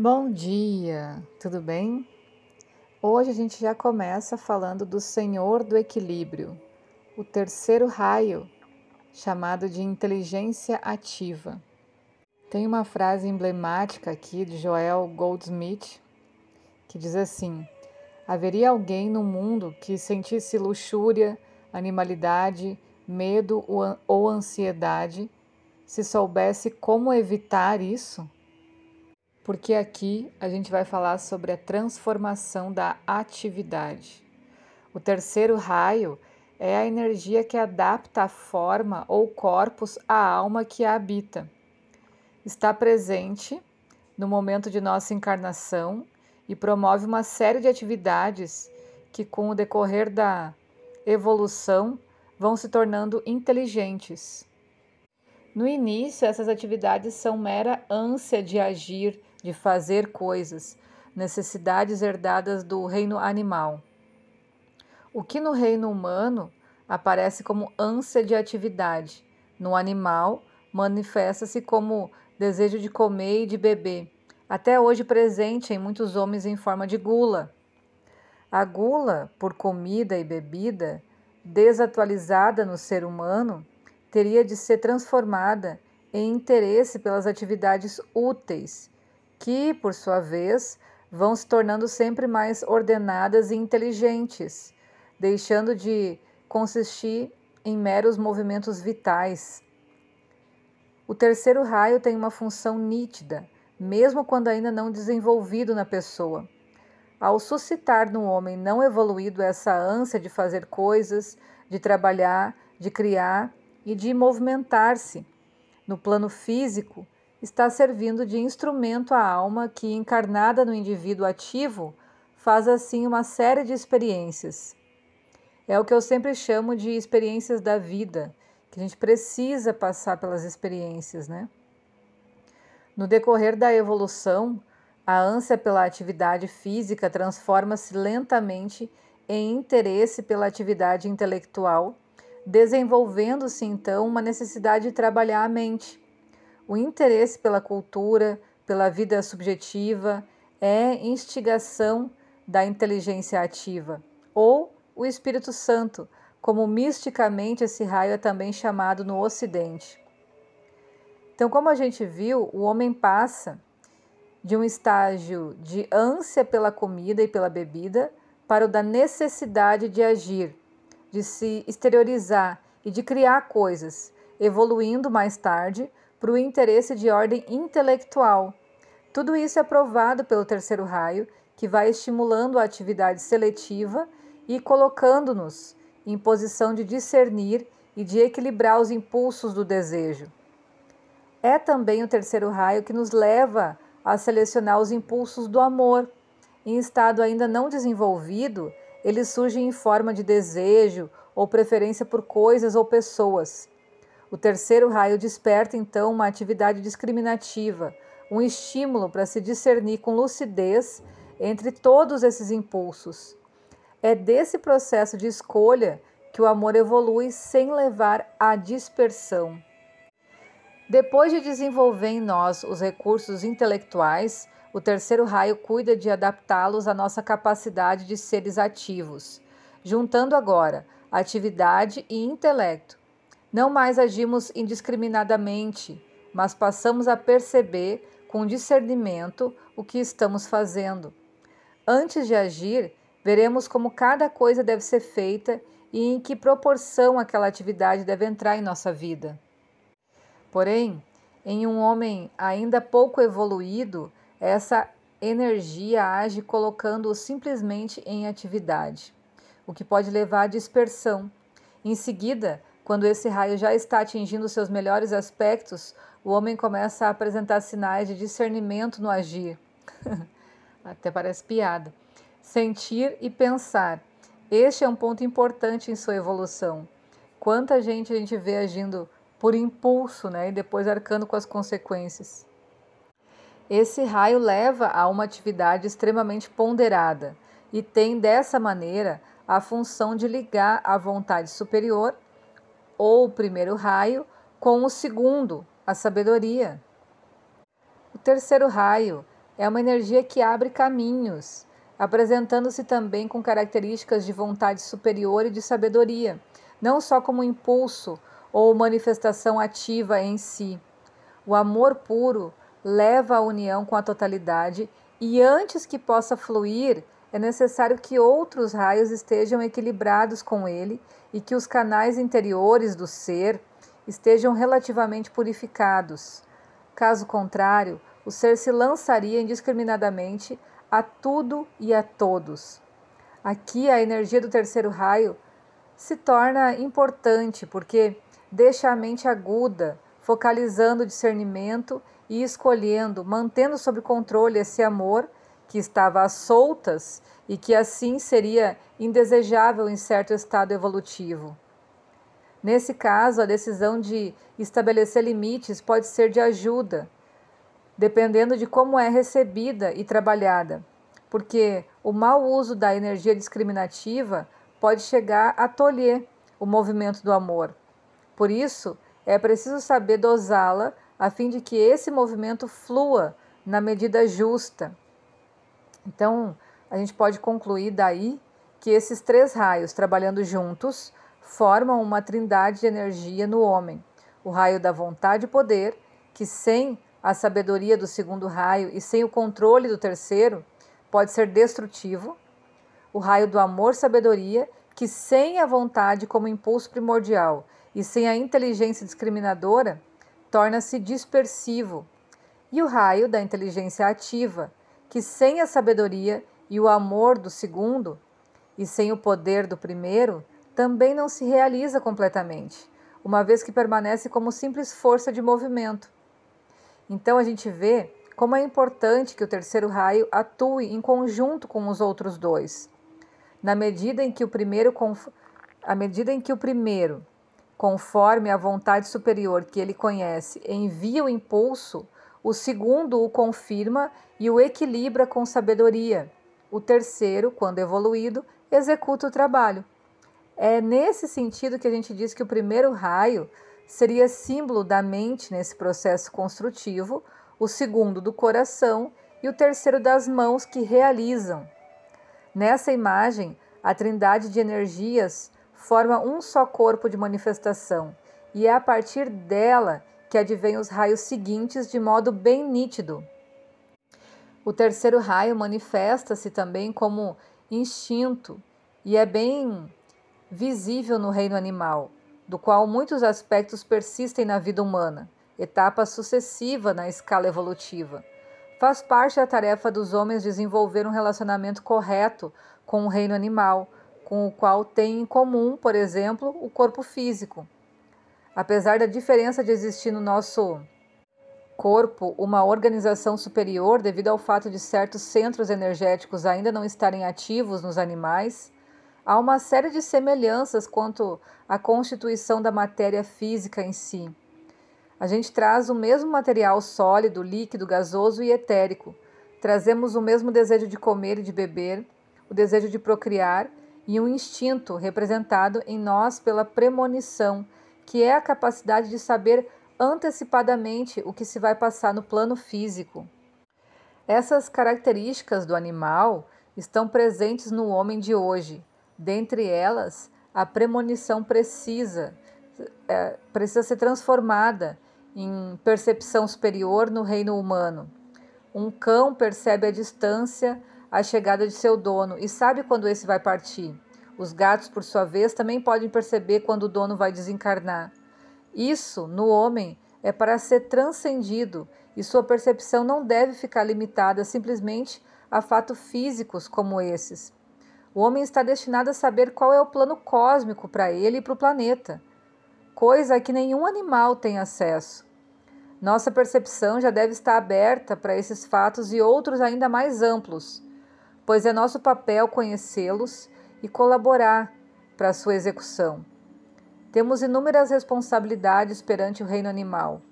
Bom dia, tudo bem? Hoje a gente já começa falando do Senhor do Equilíbrio, o terceiro raio, chamado de inteligência ativa. Tem uma frase emblemática aqui de Joel Goldsmith que diz assim: Haveria alguém no mundo que sentisse luxúria, animalidade, medo ou ansiedade se soubesse como evitar isso? Porque aqui a gente vai falar sobre a transformação da atividade. O terceiro raio é a energia que adapta a forma ou corpus à alma que a habita. Está presente no momento de nossa encarnação e promove uma série de atividades que, com o decorrer da evolução, vão se tornando inteligentes. No início, essas atividades são mera ânsia de agir, de fazer coisas, necessidades herdadas do reino animal. O que no reino humano aparece como ânsia de atividade, no animal manifesta-se como desejo de comer e de beber, até hoje presente em muitos homens em forma de gula. A gula por comida e bebida, desatualizada no ser humano, teria de ser transformada em interesse pelas atividades úteis que, por sua vez, vão se tornando sempre mais ordenadas e inteligentes, deixando de consistir em meros movimentos vitais. O terceiro raio tem uma função nítida, mesmo quando ainda não desenvolvido na pessoa. Ao suscitar no homem não evoluído essa ânsia de fazer coisas, de trabalhar, de criar e de movimentar-se no plano físico, está servindo de instrumento à alma que, encarnada no indivíduo ativo, faz assim uma série de experiências. É o que eu sempre chamo de experiências da vida, que a gente precisa passar pelas experiências, né? No decorrer da evolução, a ânsia pela atividade física transforma-se lentamente em interesse pela atividade intelectual, desenvolvendo-se então uma necessidade de trabalhar a mente o interesse pela cultura, pela vida subjetiva, é instigação da inteligência ativa, ou o Espírito Santo, como misticamente esse raio é também chamado no Ocidente. Então, como a gente viu, o homem passa de um estágio de ânsia pela comida e pela bebida para o da necessidade de agir, de se exteriorizar e de criar coisas, evoluindo mais tarde para o interesse de ordem intelectual. Tudo isso é provado pelo terceiro raio, que vai estimulando a atividade seletiva e colocando-nos em posição de discernir e de equilibrar os impulsos do desejo. É também o terceiro raio que nos leva a selecionar os impulsos do amor. Em estado ainda não desenvolvido, eles surgem em forma de desejo ou preferência por coisas ou pessoas. O terceiro raio desperta então uma atividade discriminativa, um estímulo para se discernir com lucidez entre todos esses impulsos. É desse processo de escolha que o amor evolui sem levar à dispersão. Depois de desenvolver em nós os recursos intelectuais, o terceiro raio cuida de adaptá-los à nossa capacidade de seres ativos, juntando agora atividade e intelecto não mais agimos indiscriminadamente, mas passamos a perceber com discernimento o que estamos fazendo. Antes de agir, veremos como cada coisa deve ser feita e em que proporção aquela atividade deve entrar em nossa vida. Porém, em um homem ainda pouco evoluído, essa energia age colocando-o simplesmente em atividade, o que pode levar à dispersão. Em seguida, quando esse raio já está atingindo seus melhores aspectos, o homem começa a apresentar sinais de discernimento no agir. Até parece piada. Sentir e pensar. Este é um ponto importante em sua evolução. Quanta gente a gente vê agindo por impulso, né, e depois arcando com as consequências. Esse raio leva a uma atividade extremamente ponderada e tem dessa maneira a função de ligar a vontade superior ou o primeiro raio, com o segundo, a sabedoria. O terceiro raio é uma energia que abre caminhos, apresentando-se também com características de vontade superior e de sabedoria, não só como impulso ou manifestação ativa em si. O amor puro leva à união com a totalidade e antes que possa fluir, é necessário que outros raios estejam equilibrados com ele e que os canais interiores do ser estejam relativamente purificados. Caso contrário, o ser se lançaria indiscriminadamente a tudo e a todos. Aqui a energia do terceiro raio se torna importante porque deixa a mente aguda, focalizando o discernimento e escolhendo, mantendo sob controle esse amor que estava às soltas e que assim seria indesejável em certo estado evolutivo. Nesse caso, a decisão de estabelecer limites pode ser de ajuda, dependendo de como é recebida e trabalhada, porque o mau uso da energia discriminativa pode chegar a tolher o movimento do amor. Por isso, é preciso saber dosá-la a fim de que esse movimento flua na medida justa. Então, a gente pode concluir daí que esses três raios trabalhando juntos formam uma trindade de energia no homem: o raio da vontade e poder, que sem a sabedoria do segundo raio e sem o controle do terceiro, pode ser destrutivo. O raio do amor-sabedoria, que sem a vontade como impulso primordial e sem a inteligência discriminadora, torna-se dispersivo. E o raio da inteligência ativa, que sem a sabedoria e o amor do segundo, e sem o poder do primeiro, também não se realiza completamente, uma vez que permanece como simples força de movimento. Então a gente vê como é importante que o terceiro raio atue em conjunto com os outros dois. Na medida em que o primeiro à medida em que o primeiro, conforme a vontade superior que ele conhece, envia o impulso, o segundo o confirma e o equilibra com sabedoria. O terceiro, quando evoluído, executa o trabalho. É nesse sentido que a gente diz que o primeiro raio seria símbolo da mente nesse processo construtivo, o segundo do coração e o terceiro das mãos que realizam. Nessa imagem, a trindade de energias forma um só corpo de manifestação, e é a partir dela que advêm os raios seguintes de modo bem nítido. O terceiro raio manifesta-se também como instinto e é bem visível no reino animal do qual muitos aspectos persistem na vida humana, etapa sucessiva na escala evolutiva. Faz parte da tarefa dos homens desenvolver um relacionamento correto com o reino animal, com o qual tem em comum, por exemplo, o corpo físico. Apesar da diferença de existir no nosso corpo uma organização superior devido ao fato de certos centros energéticos ainda não estarem ativos nos animais, há uma série de semelhanças quanto à constituição da matéria física em si. A gente traz o mesmo material sólido, líquido, gasoso e etérico. Trazemos o mesmo desejo de comer e de beber, o desejo de procriar e um instinto representado em nós pela premonição, que é a capacidade de saber antecipadamente o que se vai passar no plano físico. Essas características do animal estão presentes no homem de hoje, Dentre elas, a premonição precisa, é, precisa ser transformada em percepção superior no reino humano. Um cão percebe a distância a chegada de seu dono e sabe quando esse vai partir. Os gatos, por sua vez, também podem perceber quando o dono vai desencarnar. Isso, no homem, é para ser transcendido e sua percepção não deve ficar limitada simplesmente a fatos físicos como esses. O homem está destinado a saber qual é o plano cósmico para ele e para o planeta, coisa a que nenhum animal tem acesso. Nossa percepção já deve estar aberta para esses fatos e outros ainda mais amplos, pois é nosso papel conhecê-los e colaborar para a sua execução. Temos inúmeras responsabilidades perante o reino animal.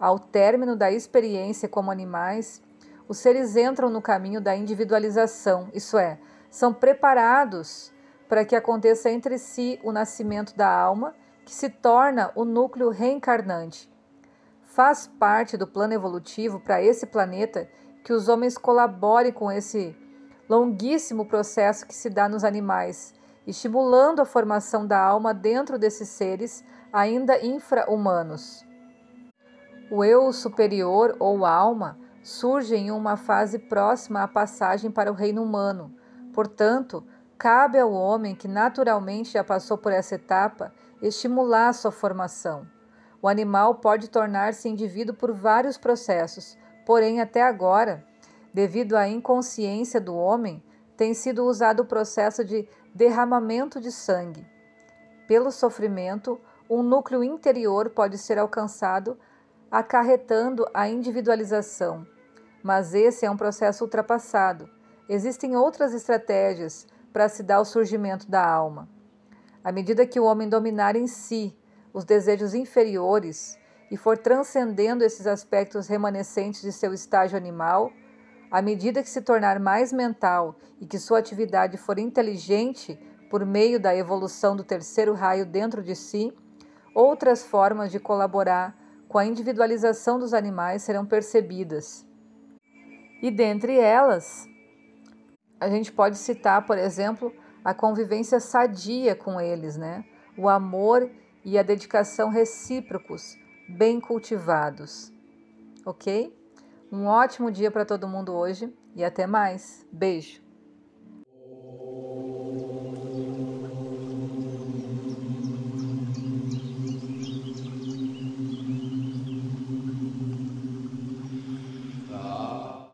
Ao término da experiência como animais, os seres entram no caminho da individualização, isso é, são preparados para que aconteça entre si o nascimento da alma, que se torna o núcleo reencarnante. Faz parte do plano evolutivo para esse planeta que os homens colaborem com esse longuíssimo processo que se dá nos animais, estimulando a formação da alma dentro desses seres ainda infra-humanos. O eu superior ou alma surge em uma fase próxima à passagem para o reino humano. Portanto, cabe ao homem que naturalmente já passou por essa etapa estimular sua formação. O animal pode tornar-se indivíduo por vários processos, porém, até agora, devido à inconsciência do homem, tem sido usado o processo de derramamento de sangue. Pelo sofrimento, um núcleo interior pode ser alcançado, acarretando a individualização. Mas esse é um processo ultrapassado. Existem outras estratégias para se dar o surgimento da alma. À medida que o homem dominar em si os desejos inferiores e for transcendendo esses aspectos remanescentes de seu estágio animal, à medida que se tornar mais mental e que sua atividade for inteligente por meio da evolução do terceiro raio dentro de si, outras formas de colaborar com a individualização dos animais serão percebidas. E dentre elas, a gente pode citar, por exemplo, a convivência sadia com eles, né? O amor e a dedicação recíprocos, bem cultivados. Ok? Um ótimo dia para todo mundo hoje e até mais. Beijo!